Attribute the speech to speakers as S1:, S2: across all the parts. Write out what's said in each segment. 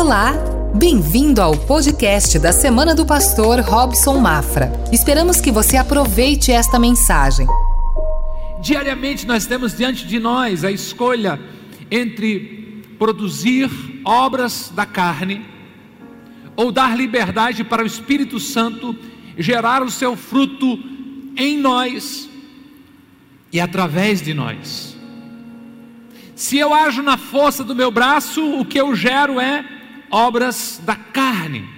S1: Olá, bem-vindo ao podcast da Semana do Pastor Robson Mafra. Esperamos que você aproveite esta mensagem.
S2: Diariamente nós temos diante de nós a escolha entre produzir obras da carne ou dar liberdade para o Espírito Santo gerar o seu fruto em nós e através de nós. Se eu ajo na força do meu braço, o que eu gero é obras da carne.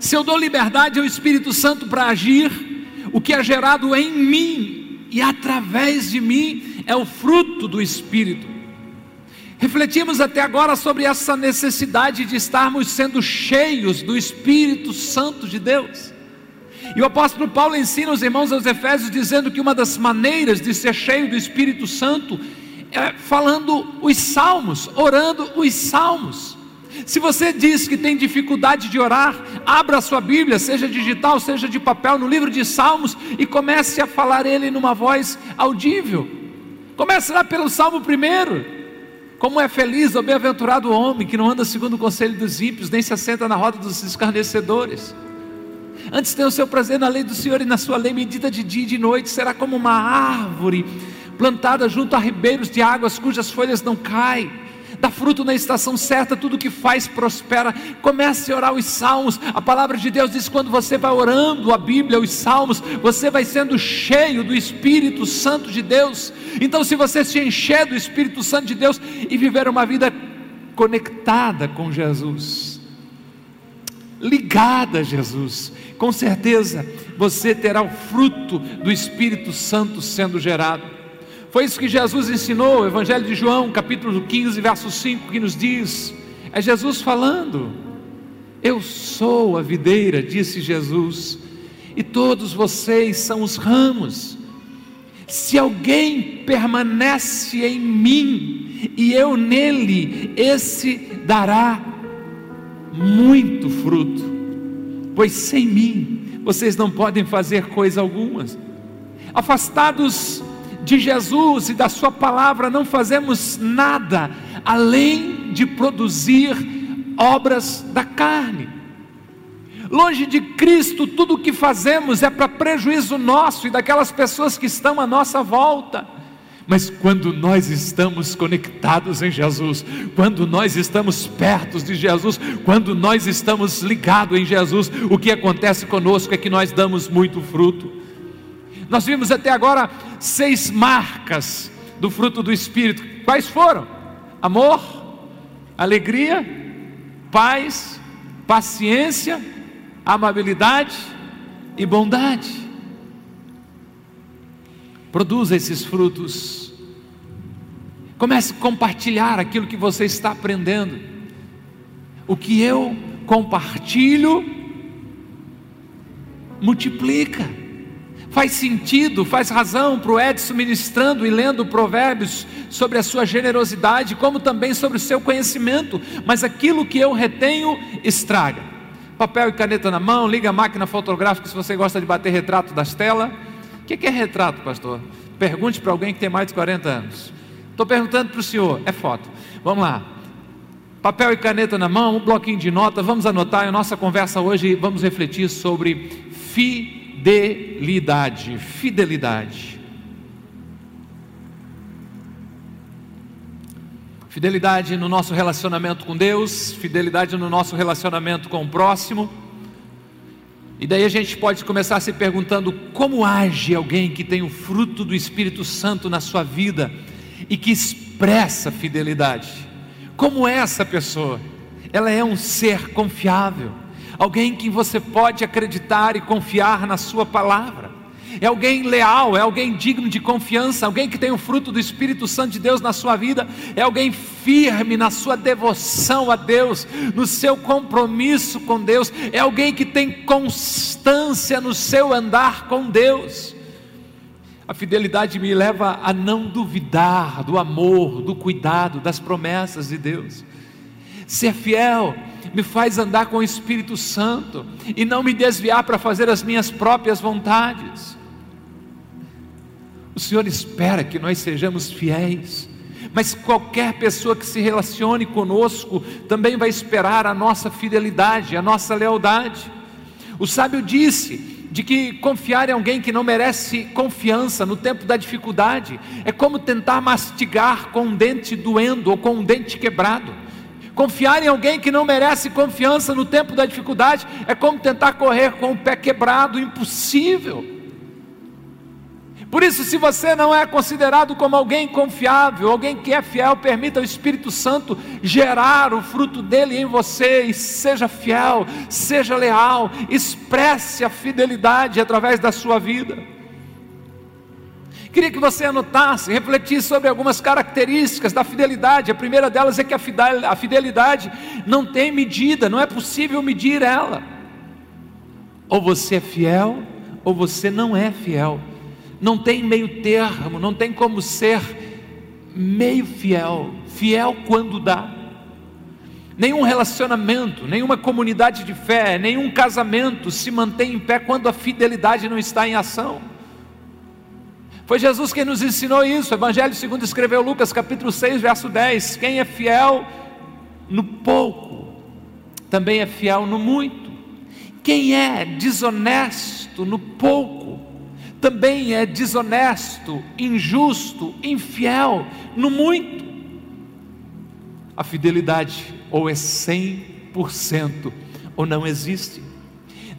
S2: Se eu dou liberdade ao Espírito Santo para agir, o que é gerado em mim e através de mim é o fruto do Espírito. Refletimos até agora sobre essa necessidade de estarmos sendo cheios do Espírito Santo de Deus. E o apóstolo Paulo ensina os irmãos aos Efésios dizendo que uma das maneiras de ser cheio do Espírito Santo é falando os salmos, orando os salmos. Se você diz que tem dificuldade de orar, abra a sua Bíblia, seja digital, seja de papel, no livro de Salmos e comece a falar ele numa voz audível. Comece lá pelo Salmo primeiro. Como é feliz ou bem-aventurado o homem que não anda segundo o conselho dos ímpios, nem se assenta na roda dos escarnecedores. Antes tem o seu prazer na lei do Senhor e na sua lei medita de dia e de noite, será como uma árvore plantada junto a ribeiros de águas cujas folhas não caem dá fruto na estação certa, tudo que faz prospera. Comece a orar os salmos. A palavra de Deus diz: quando você vai orando a Bíblia, os salmos, você vai sendo cheio do Espírito Santo de Deus. Então, se você se encher do Espírito Santo de Deus e viver uma vida conectada com Jesus, ligada a Jesus, com certeza você terá o fruto do Espírito Santo sendo gerado. Foi isso que Jesus ensinou, Evangelho de João, capítulo 15, verso 5, que nos diz: é Jesus falando. Eu sou a videira, disse Jesus, e todos vocês são os ramos. Se alguém permanece em mim e eu nele, esse dará muito fruto, pois sem mim vocês não podem fazer coisa alguma. Afastados de Jesus e da Sua palavra, não fazemos nada além de produzir obras da carne. Longe de Cristo, tudo o que fazemos é para prejuízo nosso e daquelas pessoas que estão à nossa volta. Mas quando nós estamos conectados em Jesus, quando nós estamos perto de Jesus, quando nós estamos ligados em Jesus, o que acontece conosco é que nós damos muito fruto. Nós vimos até agora seis marcas do fruto do Espírito. Quais foram? Amor, alegria, paz, paciência, amabilidade e bondade. Produza esses frutos. Comece a compartilhar aquilo que você está aprendendo. O que eu compartilho, multiplica. Faz sentido, faz razão para o Edson ministrando e lendo provérbios sobre a sua generosidade, como também sobre o seu conhecimento, mas aquilo que eu retenho estraga. Papel e caneta na mão, liga a máquina fotográfica se você gosta de bater retrato das telas. O que é retrato, pastor? Pergunte para alguém que tem mais de 40 anos. Estou perguntando para o senhor, é foto. Vamos lá. Papel e caneta na mão, um bloquinho de nota, vamos anotar. Em nossa conversa hoje vamos refletir sobre fi fidelidade. Fidelidade. Fidelidade no nosso relacionamento com Deus, fidelidade no nosso relacionamento com o próximo. E daí a gente pode começar se perguntando como age alguém que tem o fruto do Espírito Santo na sua vida e que expressa fidelidade. Como é essa pessoa? Ela é um ser confiável alguém que você pode acreditar e confiar na Sua palavra. É alguém leal, é alguém digno de confiança, alguém que tem o fruto do Espírito Santo de Deus na sua vida, é alguém firme na sua devoção a Deus, no seu compromisso com Deus, é alguém que tem constância no seu andar com Deus. A fidelidade me leva a não duvidar do amor, do cuidado, das promessas de Deus. Ser fiel me faz andar com o Espírito Santo e não me desviar para fazer as minhas próprias vontades. O Senhor espera que nós sejamos fiéis, Mas qualquer pessoa que se relacione conosco também vai esperar a nossa fidelidade, a nossa lealdade. O sábio disse de que confiar em alguém que não merece confiança no tempo da dificuldade é como tentar mastigar com um dente doendo ou com um dente quebrado. Confiar em alguém que não merece confiança no tempo da dificuldade é como tentar correr com o pé quebrado, impossível. Por isso, se você não é considerado como alguém confiável, alguém que é fiel, permita o Espírito Santo gerar o fruto dele em você e seja fiel, seja leal, expresse a fidelidade através da sua vida. Queria que você anotasse, refletisse sobre algumas características da fidelidade. A primeira delas é que a fidelidade não tem medida, não é possível medir ela. Ou você é fiel, ou você não é fiel não tem meio termo, não tem como ser meio fiel, fiel quando dá. Nenhum relacionamento, nenhuma comunidade de fé, nenhum casamento se mantém em pé quando a fidelidade não está em ação. Foi Jesus quem nos ensinou isso. O Evangelho segundo escreveu Lucas, capítulo 6, verso 10. Quem é fiel no pouco, também é fiel no muito. Quem é desonesto no pouco, também é desonesto, injusto, infiel no muito. A fidelidade ou é 100% ou não existe.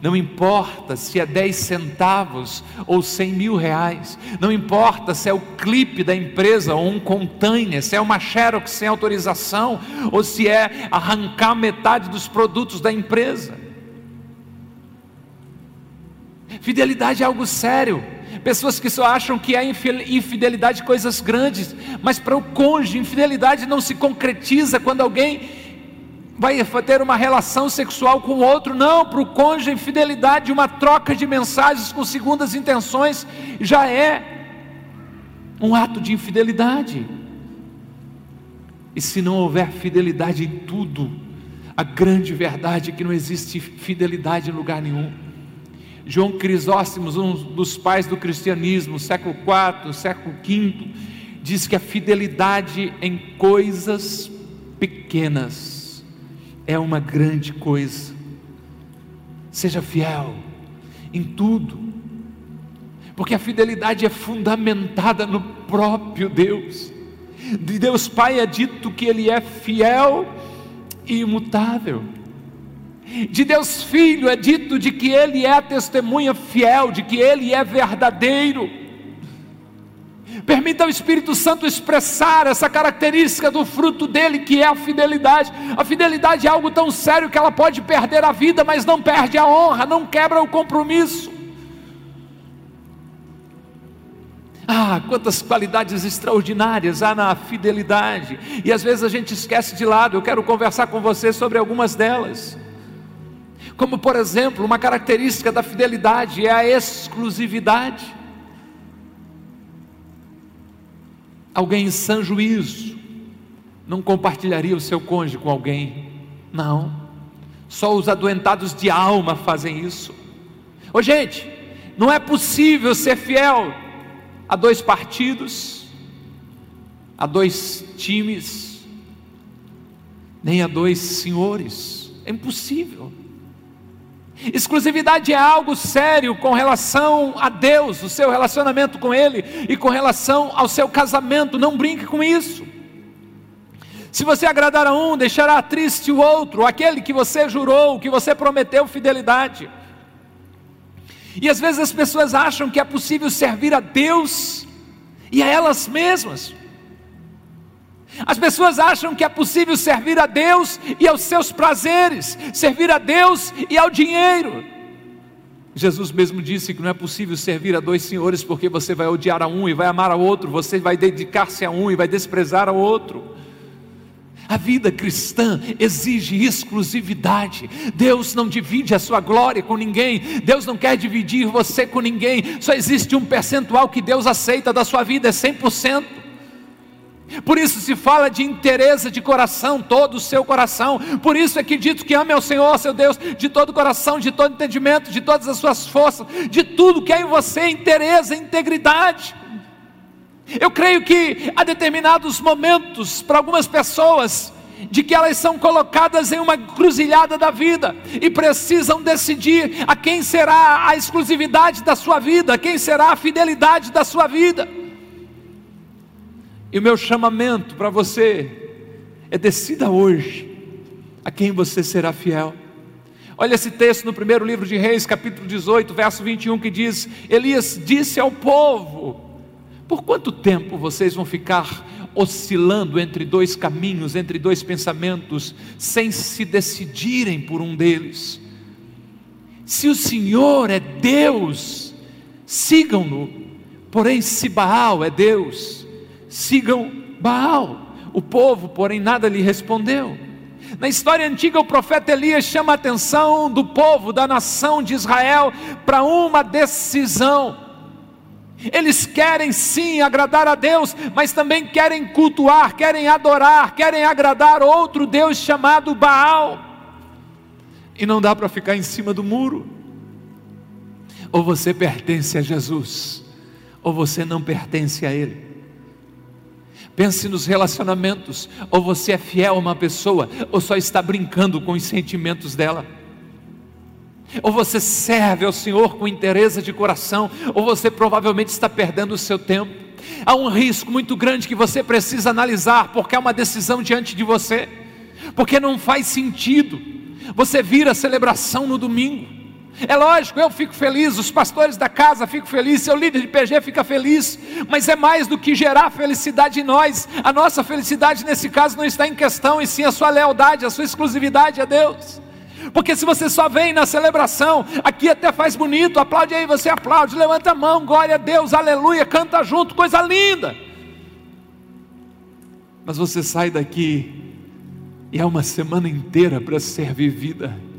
S2: Não importa se é 10 centavos ou 100 mil reais. Não importa se é o clipe da empresa ou um container, se é uma xerox sem autorização ou se é arrancar metade dos produtos da empresa. Fidelidade é algo sério. Pessoas que só acham que é infidelidade coisas grandes, mas para o cônjuge, infidelidade não se concretiza quando alguém vai ter uma relação sexual com o outro, não, para o cônjuge, infidelidade, uma troca de mensagens com segundas intenções, já é um ato de infidelidade. E se não houver fidelidade em tudo, a grande verdade é que não existe fidelidade em lugar nenhum. João Crisóstomos, um dos pais do cristianismo, século IV, século V, diz que a fidelidade em coisas pequenas é uma grande coisa. Seja fiel em tudo, porque a fidelidade é fundamentada no próprio Deus. De Deus Pai é dito que Ele é fiel e imutável. De Deus Filho é dito de que Ele é testemunha fiel, de que Ele é verdadeiro. Permita ao Espírito Santo expressar essa característica do fruto dele, que é a fidelidade. A fidelidade é algo tão sério que ela pode perder a vida, mas não perde a honra, não quebra o compromisso. Ah, quantas qualidades extraordinárias há na fidelidade, e às vezes a gente esquece de lado. Eu quero conversar com você sobre algumas delas. Como, por exemplo, uma característica da fidelidade é a exclusividade. Alguém em sã juízo não compartilharia o seu cônjuge com alguém, não. Só os adoentados de alma fazem isso. Ô gente, não é possível ser fiel a dois partidos, a dois times, nem a dois senhores. É impossível. Exclusividade é algo sério com relação a Deus, o seu relacionamento com Ele e com relação ao seu casamento. Não brinque com isso. Se você agradar a um, deixará triste o outro, aquele que você jurou, que você prometeu fidelidade. E às vezes as pessoas acham que é possível servir a Deus e a elas mesmas. As pessoas acham que é possível servir a Deus e aos seus prazeres, servir a Deus e ao dinheiro. Jesus mesmo disse que não é possível servir a dois senhores, porque você vai odiar a um e vai amar ao outro, você vai dedicar-se a um e vai desprezar ao outro. A vida cristã exige exclusividade. Deus não divide a sua glória com ninguém. Deus não quer dividir você com ninguém. Só existe um percentual que Deus aceita da sua vida, é 100%. Por isso se fala de interesse de coração, todo o seu coração. Por isso é que dito que ame ao Senhor, seu Deus, de todo o coração, de todo entendimento, de todas as suas forças, de tudo que é em você, interesse, integridade. Eu creio que há determinados momentos para algumas pessoas de que elas são colocadas em uma cruzilhada da vida e precisam decidir a quem será a exclusividade da sua vida, quem será a fidelidade da sua vida. E o meu chamamento para você é decida hoje a quem você será fiel. Olha esse texto no primeiro livro de Reis, capítulo 18, verso 21, que diz: Elias disse ao povo: Por quanto tempo vocês vão ficar oscilando entre dois caminhos, entre dois pensamentos, sem se decidirem por um deles. Se o Senhor é Deus, sigam-no, porém, se Baal é Deus, sigam Baal. O povo, porém, nada lhe respondeu. Na história antiga, o profeta Elias chama a atenção do povo, da nação de Israel, para uma decisão. Eles querem sim agradar a Deus, mas também querem cultuar, querem adorar, querem agradar outro Deus chamado Baal. E não dá para ficar em cima do muro. Ou você pertence a Jesus, ou você não pertence a Ele. Pense nos relacionamentos, ou você é fiel a uma pessoa, ou só está brincando com os sentimentos dela ou você serve ao Senhor com interesse de coração, ou você provavelmente está perdendo o seu tempo. Há um risco muito grande que você precisa analisar, porque é uma decisão diante de você, porque não faz sentido você vir à celebração no domingo. É lógico, eu fico feliz, os pastores da casa ficam felizes, seu líder de PG fica feliz, mas é mais do que gerar felicidade em nós. A nossa felicidade nesse caso não está em questão, e sim a sua lealdade, a sua exclusividade a Deus. Porque se você só vem na celebração, aqui até faz bonito, aplaude aí, você aplaude, levanta a mão, glória a Deus, aleluia, canta junto, coisa linda. Mas você sai daqui e é uma semana inteira para ser vivida.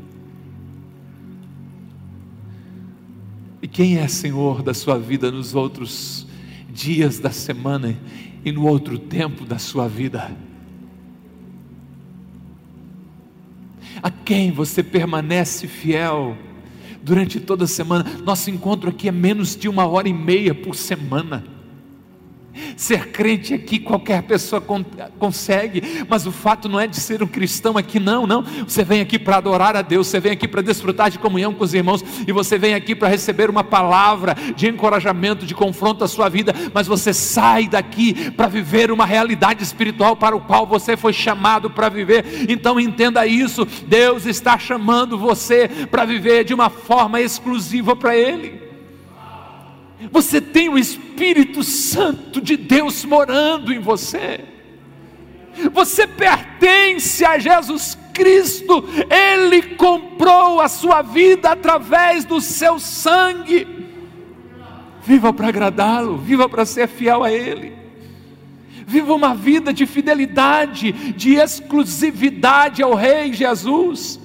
S2: E quem é Senhor da sua vida nos outros dias da semana e no outro tempo da sua vida? a quem você permanece fiel durante toda a semana. Nosso encontro aqui é menos de uma hora e meia por semana. Ser crente aqui qualquer pessoa consegue, mas o fato não é de ser um cristão aqui, não, não. Você vem aqui para adorar a Deus, você vem aqui para desfrutar de comunhão com os irmãos, e você vem aqui para receber uma palavra de encorajamento, de confronto à sua vida, mas você sai daqui para viver uma realidade espiritual para o qual você foi chamado para viver. Então entenda isso: Deus está chamando você para viver de uma forma exclusiva para Ele. Você tem o Espírito Santo de Deus morando em você. Você pertence a Jesus Cristo, Ele comprou a sua vida através do seu sangue. Viva para agradá-lo, viva para ser fiel a Ele. Viva uma vida de fidelidade, de exclusividade ao Rei Jesus.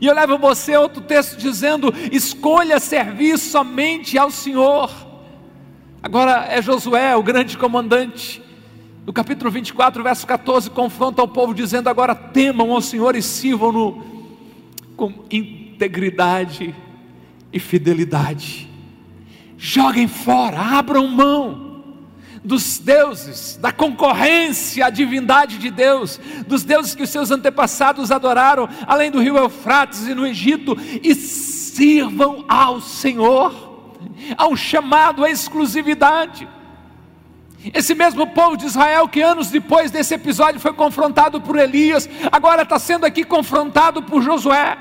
S2: E eu levo você a outro texto dizendo: escolha servir somente ao Senhor. Agora é Josué, o grande comandante, no capítulo 24, verso 14, confronta o povo dizendo: Agora temam ao Senhor e sirvam-no com integridade e fidelidade. Joguem fora, abram mão dos deuses, da concorrência à divindade de Deus, dos deuses que os seus antepassados adoraram, além do rio Eufrates e no Egito, e sirvam ao Senhor. Há um chamado à exclusividade. Esse mesmo povo de Israel, que anos depois desse episódio foi confrontado por Elias, agora está sendo aqui confrontado por Josué.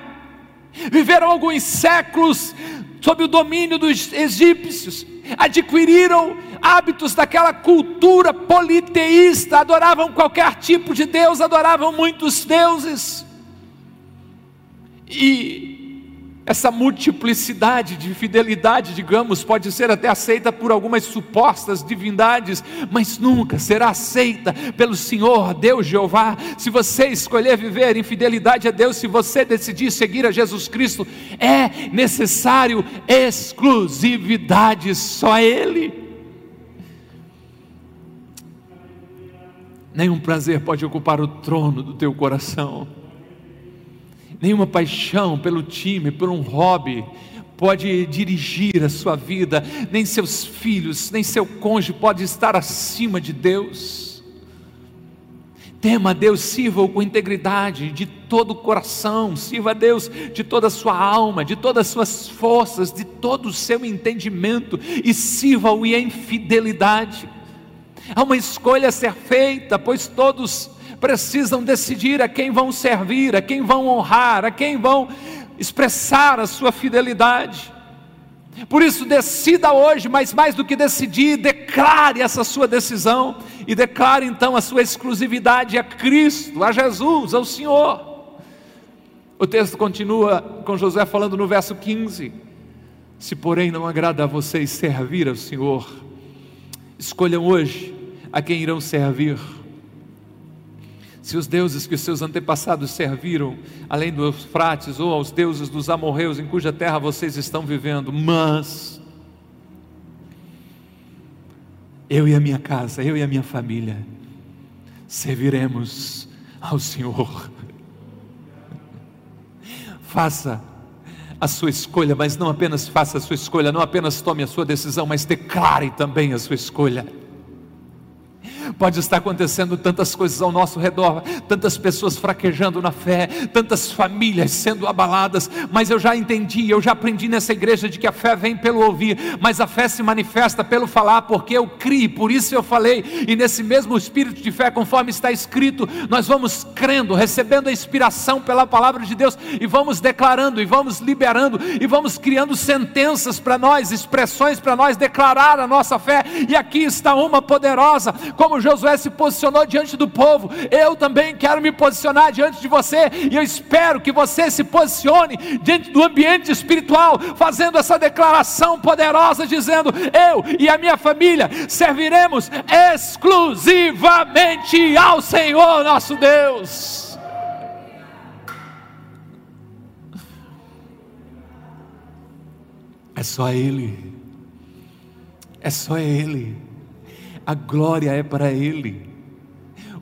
S2: Viveram alguns séculos sob o domínio dos egípcios, adquiriram hábitos daquela cultura politeísta, adoravam qualquer tipo de Deus, adoravam muitos deuses. E essa multiplicidade de fidelidade, digamos, pode ser até aceita por algumas supostas divindades, mas nunca será aceita pelo Senhor, Deus Jeová. Se você escolher viver em fidelidade a Deus, se você decidir seguir a Jesus Cristo, é necessário exclusividade só a Ele. Nenhum prazer pode ocupar o trono do teu coração nenhuma paixão pelo time, por um hobby, pode dirigir a sua vida, nem seus filhos, nem seu cônjuge pode estar acima de Deus. Tema a Deus, sirva-o com integridade de todo o coração, sirva a Deus de toda a sua alma, de todas as suas forças, de todo o seu entendimento e sirva-o em fidelidade. Há uma escolha a ser feita, pois todos precisam decidir a quem vão servir, a quem vão honrar, a quem vão expressar a sua fidelidade. Por isso, decida hoje, mas mais do que decidir, declare essa sua decisão e declare então a sua exclusividade a Cristo, a Jesus, ao Senhor. O texto continua com José falando no verso 15: Se porém não agrada a vocês servir ao Senhor, escolham hoje a quem irão servir se os deuses que os seus antepassados serviram, além dos Eufrates, ou aos deuses dos amorreus em cuja terra vocês estão vivendo, mas eu e a minha casa, eu e a minha família, serviremos ao Senhor. Faça a sua escolha, mas não apenas faça a sua escolha, não apenas tome a sua decisão, mas declare também a sua escolha. Pode estar acontecendo tantas coisas ao nosso redor, tantas pessoas fraquejando na fé, tantas famílias sendo abaladas, mas eu já entendi, eu já aprendi nessa igreja de que a fé vem pelo ouvir, mas a fé se manifesta pelo falar, porque eu criei, por isso eu falei, e nesse mesmo espírito de fé, conforme está escrito, nós vamos crendo, recebendo a inspiração pela palavra de Deus, e vamos declarando, e vamos liberando, e vamos criando sentenças para nós, expressões para nós declarar a nossa fé, e aqui está uma poderosa, como Josué se posicionou diante do povo, eu também quero me posicionar diante de você, e eu espero que você se posicione diante do ambiente espiritual, fazendo essa declaração poderosa, dizendo: Eu e a minha família serviremos exclusivamente ao Senhor nosso Deus. É só Ele, é só Ele a glória é para Ele.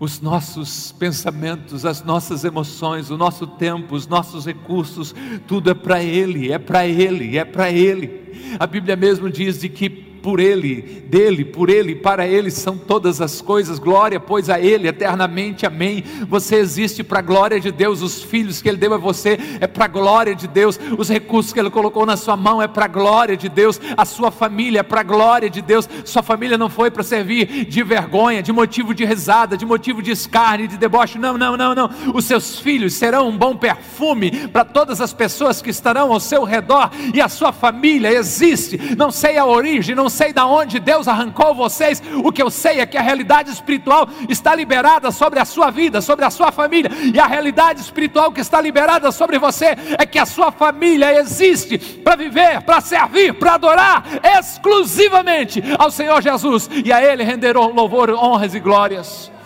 S2: Os nossos pensamentos, as nossas emoções, o nosso tempo, os nossos recursos, tudo é para Ele, é para Ele, é para Ele. A Bíblia mesmo diz de que por Ele, dele, por Ele, para Ele são todas as coisas, glória, pois a Ele eternamente, amém. Você existe para a glória de Deus, os filhos que Ele deu a você é para a glória de Deus, os recursos que Ele colocou na sua mão é para a glória de Deus, a sua família é para a glória de Deus, sua família não foi para servir de vergonha, de motivo de risada, de motivo de escárnio, de deboche, não, não, não, não. Os seus filhos serão um bom perfume para todas as pessoas que estarão ao seu redor. E a sua família existe, não sei a origem, não sei de onde Deus arrancou vocês, o que eu sei é que a realidade espiritual está liberada sobre a sua vida, sobre a sua família, e a realidade espiritual que está liberada sobre você é que a sua família existe para viver, para servir, para adorar exclusivamente ao Senhor Jesus, e a Ele renderam louvor, honras e glórias.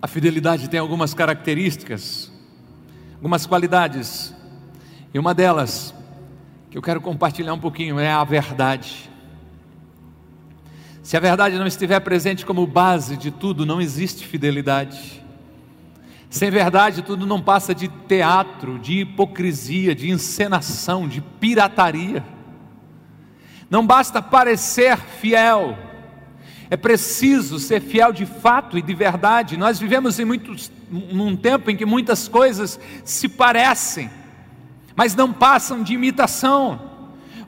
S2: A fidelidade tem algumas características, algumas qualidades, e uma delas, que eu quero compartilhar um pouquinho, é a verdade. Se a verdade não estiver presente como base de tudo, não existe fidelidade. Sem verdade, tudo não passa de teatro, de hipocrisia, de encenação, de pirataria. Não basta parecer fiel, é preciso ser fiel de fato e de verdade. Nós vivemos em muitos, num tempo em que muitas coisas se parecem, mas não passam de imitação.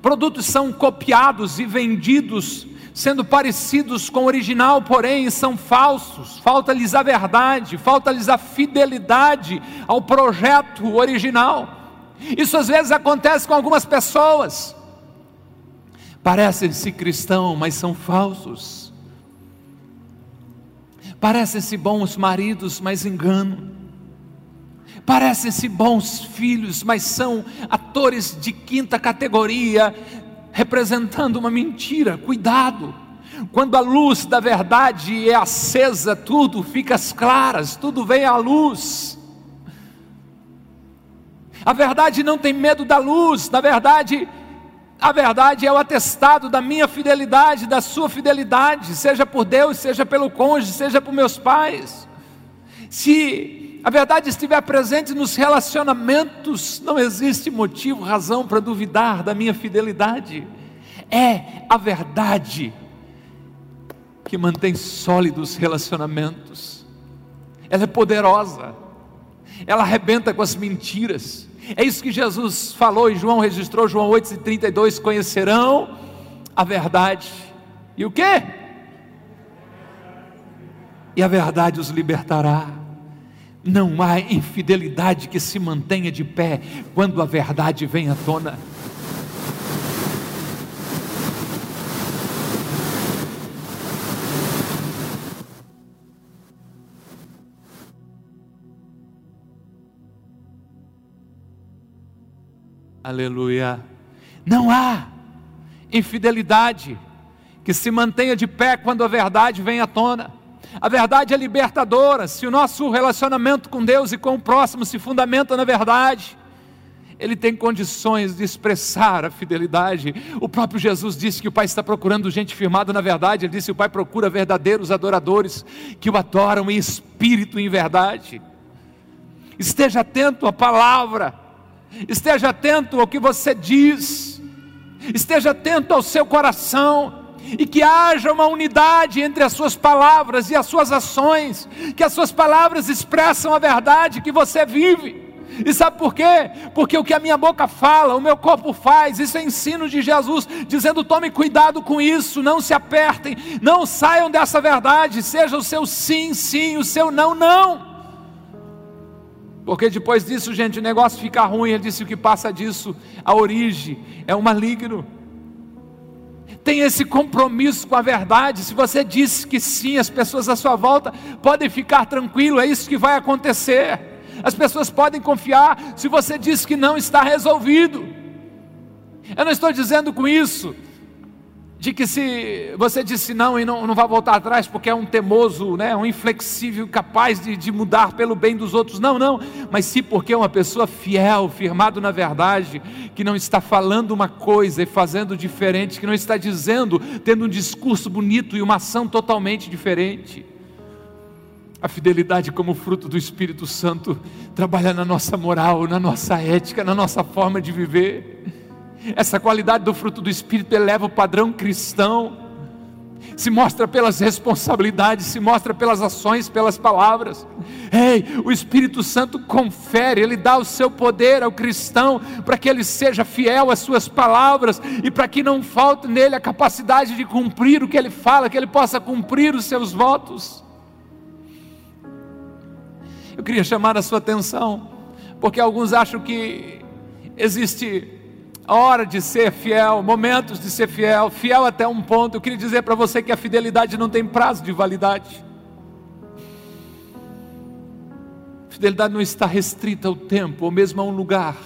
S2: Produtos são copiados e vendidos, sendo parecidos com o original, porém são falsos. Falta-lhes a verdade, falta-lhes a fidelidade ao projeto original. Isso às vezes acontece com algumas pessoas. Parecem-se cristãos, mas são falsos Parecem-se bons maridos, mas enganam. Parecem-se bons filhos, mas são atores de quinta categoria, representando uma mentira. Cuidado! Quando a luz da verdade é acesa, tudo fica às claras, tudo vem à luz. A verdade não tem medo da luz, na verdade, A verdade é o atestado da minha fidelidade, da sua fidelidade, seja por Deus, seja pelo cônjuge, seja por meus pais. Se a verdade estiver presente nos relacionamentos, não existe motivo, razão para duvidar da minha fidelidade. É a verdade que mantém sólidos relacionamentos. Ela é poderosa. Ela arrebenta com as mentiras. É isso que Jesus falou e João registrou, João 8,32: conhecerão a verdade. E o que? E a verdade os libertará. Não há infidelidade que se mantenha de pé quando a verdade vem à tona. Aleluia. Não há infidelidade que se mantenha de pé quando a verdade vem à tona. A verdade é libertadora. Se o nosso relacionamento com Deus e com o próximo se fundamenta na verdade, ele tem condições de expressar a fidelidade. O próprio Jesus disse que o Pai está procurando gente firmada na verdade. Ele disse: o Pai procura verdadeiros adoradores que o adoram em espírito e em verdade. Esteja atento à palavra esteja atento ao que você diz, esteja atento ao seu coração, e que haja uma unidade entre as suas palavras e as suas ações, que as suas palavras expressam a verdade que você vive. E sabe por quê? Porque o que a minha boca fala, o meu corpo faz, isso é ensino de Jesus, dizendo: tome cuidado com isso, não se apertem, não saiam dessa verdade, seja o seu sim, sim, o seu não, não. Porque depois disso, gente, o negócio fica ruim. Ele disse: o que passa disso, a origem é o maligno. Tem esse compromisso com a verdade. Se você disse que sim, as pessoas à sua volta podem ficar tranquilo, é isso que vai acontecer. As pessoas podem confiar. Se você disse que não, está resolvido. Eu não estou dizendo com isso de que se você disse não e não, não vai voltar atrás porque é um temoso, né, um inflexível, capaz de, de mudar pelo bem dos outros, não, não, mas sim porque é uma pessoa fiel, firmado na verdade, que não está falando uma coisa e fazendo diferente, que não está dizendo, tendo um discurso bonito e uma ação totalmente diferente. A fidelidade, como fruto do Espírito Santo, trabalha na nossa moral, na nossa ética, na nossa forma de viver. Essa qualidade do fruto do Espírito eleva o padrão cristão, se mostra pelas responsabilidades, se mostra pelas ações, pelas palavras. Ei, o Espírito Santo confere, ele dá o seu poder ao cristão para que ele seja fiel às suas palavras e para que não falte nele a capacidade de cumprir o que ele fala, que ele possa cumprir os seus votos. Eu queria chamar a sua atenção, porque alguns acham que existe hora de ser fiel, momentos de ser fiel, fiel até um ponto. Eu queria dizer para você que a fidelidade não tem prazo de validade. Fidelidade não está restrita ao tempo ou mesmo a um lugar.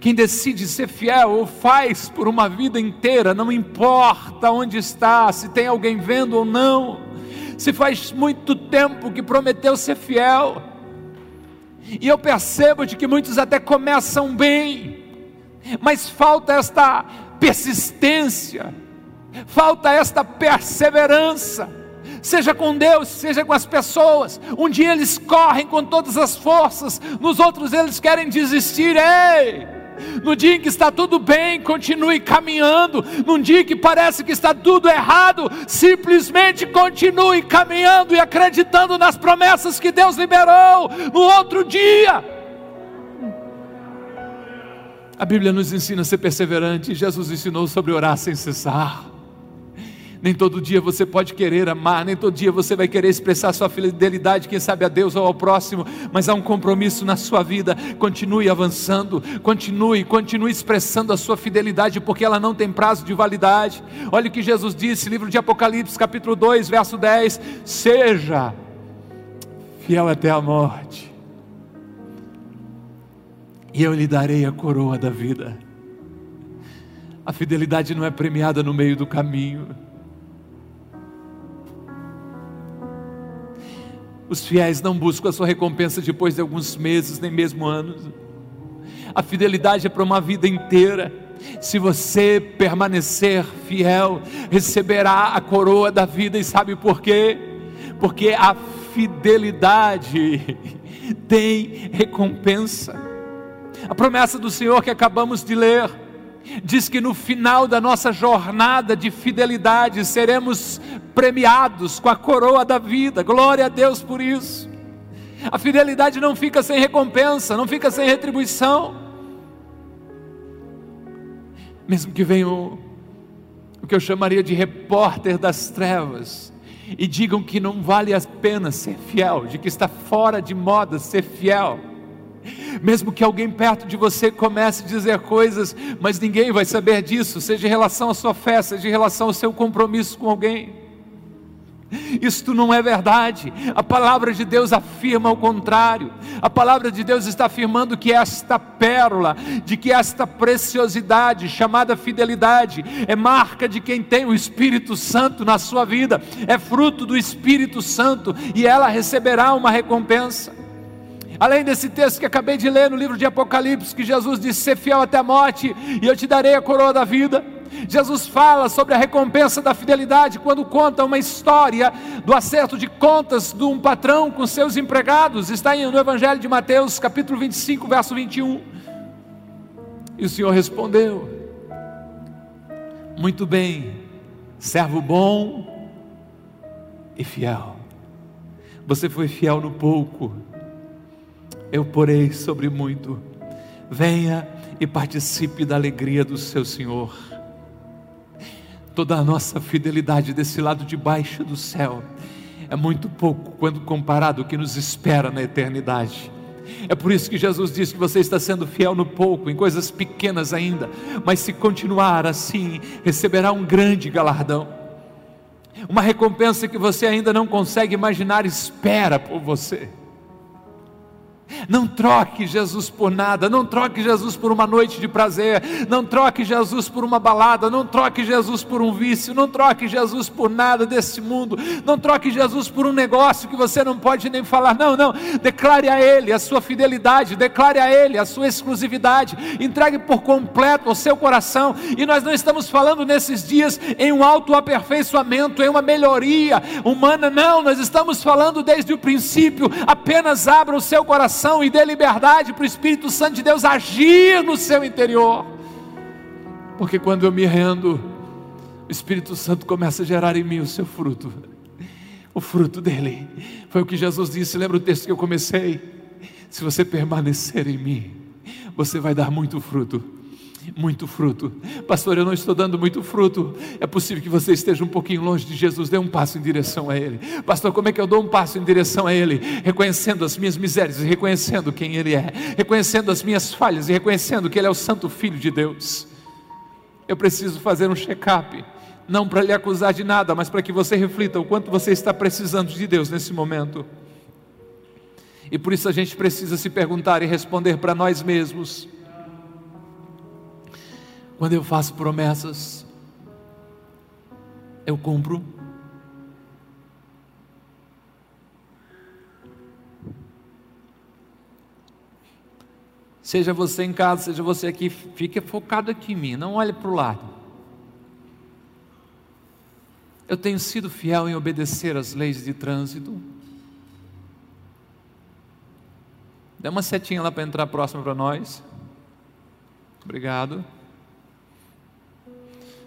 S2: Quem decide ser fiel ou faz por uma vida inteira, não importa onde está, se tem alguém vendo ou não, se faz muito tempo que prometeu ser fiel. E eu percebo de que muitos até começam bem, mas falta esta persistência, falta esta perseverança, seja com Deus, seja com as pessoas. Um dia eles correm com todas as forças, nos outros eles querem desistir. Ei! No dia em que está tudo bem, continue caminhando. Num dia que parece que está tudo errado, simplesmente continue caminhando e acreditando nas promessas que Deus liberou no outro dia. A Bíblia nos ensina a ser perseverante. Jesus ensinou sobre orar sem cessar. Nem todo dia você pode querer amar, nem todo dia você vai querer expressar sua fidelidade, quem sabe a Deus ou ao próximo, mas há um compromisso na sua vida. Continue avançando, continue, continue expressando a sua fidelidade, porque ela não tem prazo de validade. Olha o que Jesus disse, livro de Apocalipse, capítulo 2, verso 10: Seja fiel até a morte e eu lhe darei a coroa da vida. A fidelidade não é premiada no meio do caminho. Os fiéis não buscam a sua recompensa depois de alguns meses, nem mesmo anos. A fidelidade é para uma vida inteira. Se você permanecer fiel, receberá a coroa da vida, e sabe por quê? Porque a fidelidade tem recompensa. A promessa do Senhor que acabamos de ler diz que no final da nossa jornada de fidelidade seremos premiados com a coroa da vida. Glória a Deus por isso. A fidelidade não fica sem recompensa, não fica sem retribuição. Mesmo que venha o, o que eu chamaria de repórter das trevas e digam que não vale a pena ser fiel, de que está fora de moda ser fiel mesmo que alguém perto de você comece a dizer coisas, mas ninguém vai saber disso, seja em relação à sua fé, seja em relação ao seu compromisso com alguém. Isto não é verdade. A palavra de Deus afirma o contrário. A palavra de Deus está afirmando que esta pérola, de que esta preciosidade chamada fidelidade é marca de quem tem o Espírito Santo na sua vida, é fruto do Espírito Santo e ela receberá uma recompensa. Além desse texto que acabei de ler no livro de Apocalipse, que Jesus disse: Ser fiel até a morte, e eu te darei a coroa da vida. Jesus fala sobre a recompensa da fidelidade quando conta uma história do acerto de contas de um patrão com seus empregados. Está no Evangelho de Mateus, capítulo 25, verso 21. E o Senhor respondeu: Muito bem, servo bom e fiel. Você foi fiel no pouco eu porei sobre muito. Venha e participe da alegria do seu Senhor. Toda a nossa fidelidade desse lado de baixo do céu é muito pouco quando comparado ao que nos espera na eternidade. É por isso que Jesus diz que você está sendo fiel no pouco, em coisas pequenas ainda, mas se continuar assim, receberá um grande galardão. Uma recompensa que você ainda não consegue imaginar espera por você. Não troque Jesus por nada, não troque Jesus por uma noite de prazer, não troque Jesus por uma balada, não troque Jesus por um vício, não troque Jesus por nada desse mundo, não troque Jesus por um negócio que você não pode nem falar. Não, não, declare a Ele a sua fidelidade, declare a Ele a sua exclusividade, entregue por completo o seu coração. E nós não estamos falando nesses dias em um autoaperfeiçoamento, em uma melhoria humana, não, nós estamos falando desde o princípio. Apenas abra o seu coração e dê liberdade para o Espírito Santo de Deus agir no seu interior. Porque quando eu me rendo, o Espírito Santo começa a gerar em mim o seu fruto. O fruto dele. Foi o que Jesus disse, lembra o texto que eu comecei? Se você permanecer em mim, você vai dar muito fruto muito fruto. Pastor, eu não estou dando muito fruto. É possível que você esteja um pouquinho longe de Jesus. Dê um passo em direção a Ele. Pastor, como é que eu dou um passo em direção a Ele? Reconhecendo as minhas misérias e reconhecendo quem Ele é, reconhecendo as minhas falhas e reconhecendo que Ele é o Santo Filho de Deus. Eu preciso fazer um check-up. Não para lhe acusar de nada, mas para que você reflita o quanto você está precisando de Deus nesse momento. E por isso a gente precisa se perguntar e responder para nós mesmos quando eu faço promessas, eu cumpro. Seja você em casa, seja você aqui, fique focado aqui em mim, não olhe para o lado. Eu tenho sido fiel em obedecer às leis de trânsito. Dê uma setinha lá para entrar próximo para nós. Obrigado.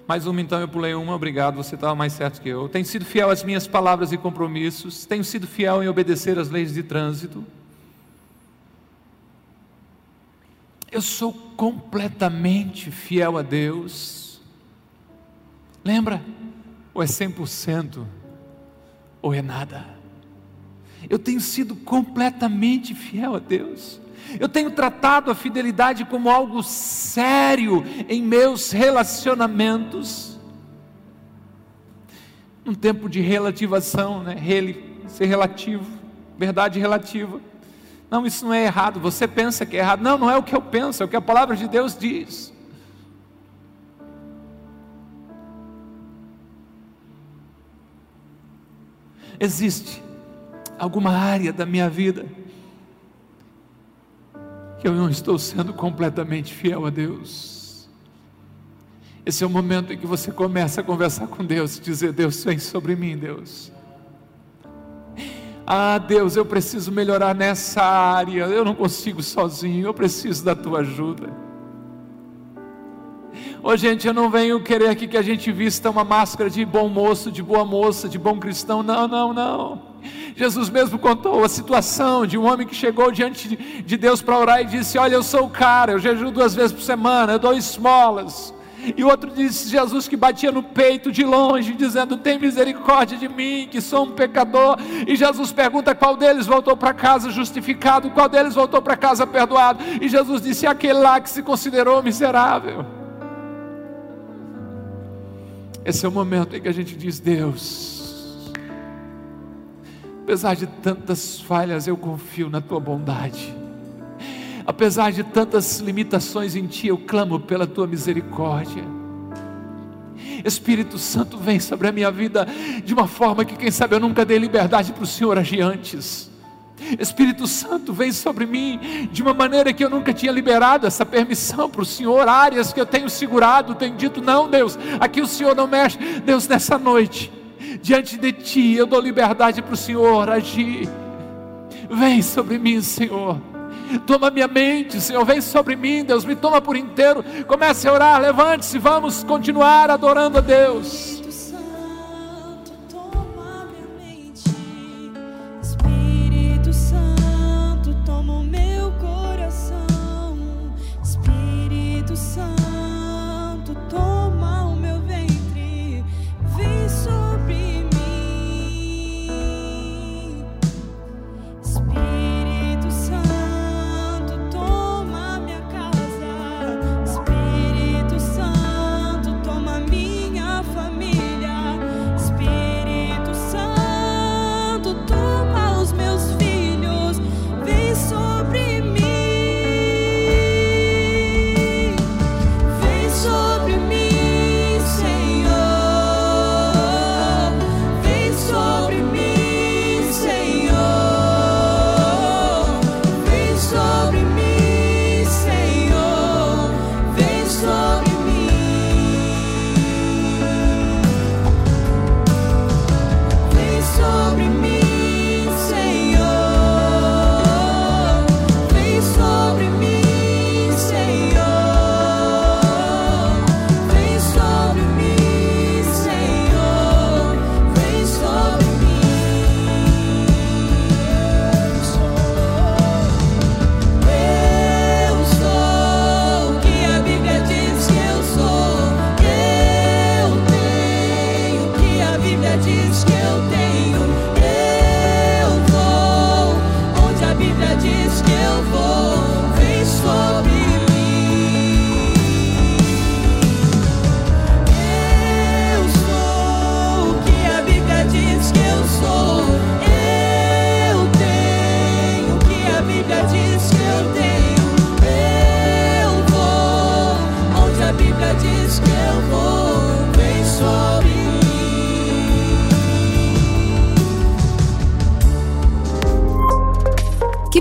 S2: Mais uma, então eu pulei uma, obrigado, você estava mais certo que eu. Tenho sido fiel às minhas palavras e compromissos, tenho sido fiel em obedecer às leis de trânsito. Eu sou completamente fiel a Deus. Lembra? Ou é 100% ou é nada. Eu tenho sido completamente fiel a Deus. Eu tenho tratado a fidelidade como algo sério em meus relacionamentos. Um tempo de relativação, né? ser relativo, verdade relativa. Não, isso não é errado. Você pensa que é errado. Não, não é o que eu penso, é o que a palavra de Deus diz. Existe alguma área da minha vida que eu não estou sendo completamente fiel a Deus.
S3: Esse é o momento em que você começa a conversar com Deus, dizer: Deus, vem sobre mim, Deus. Ah, Deus, eu preciso melhorar nessa área, eu não consigo sozinho, eu preciso da tua ajuda. Ô gente, eu não venho querer aqui que a gente vista uma máscara de bom moço, de boa moça, de bom cristão, não, não, não. Jesus mesmo contou a situação de um homem que chegou diante de Deus para orar e disse: Olha, eu sou o cara, eu jejuo duas vezes por semana, eu dou esmolas. E o outro disse: Jesus que batia no peito de longe, dizendo: Tem misericórdia de mim, que sou um pecador. E Jesus pergunta qual deles voltou para casa justificado, qual deles voltou para casa perdoado. E Jesus disse: Aquele lá que se considerou miserável. Esse é o momento em que a gente diz: Deus, apesar de tantas falhas, eu confio na tua bondade. Apesar de tantas limitações em ti, eu clamo pela tua misericórdia. Espírito Santo, vem sobre a minha vida de uma forma que, quem sabe, eu nunca dei liberdade para o Senhor agir antes. Espírito Santo, vem sobre mim de uma maneira que eu nunca tinha liberado essa permissão para o Senhor, áreas que eu tenho segurado, tenho dito, não, Deus, aqui o Senhor não mexe. Deus, nessa noite, diante de Ti, eu dou liberdade para o Senhor agir. Vem sobre mim, Senhor toma minha mente, Senhor, vem sobre mim, Deus, me toma por inteiro. Comece a orar, levante-se, vamos continuar adorando a Deus.